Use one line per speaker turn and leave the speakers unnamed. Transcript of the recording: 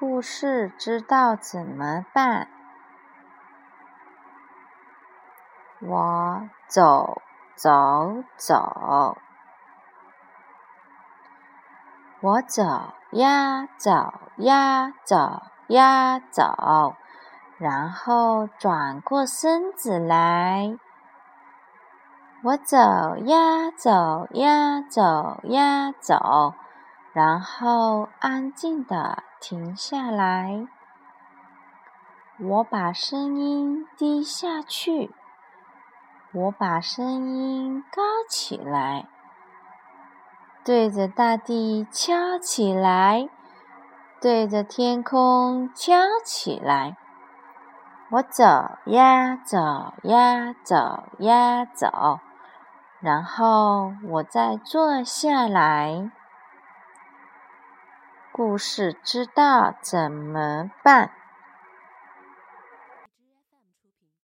故事知道怎么办？我走走走，我走呀走呀走呀走，然后转过身子来。我走呀走呀走呀走，然后安静的停下来。我把声音低下去，我把声音高起来，对着大地敲起来，对着天空敲起来。我走呀走呀走呀走。然后我再坐下来。故事知道怎么办？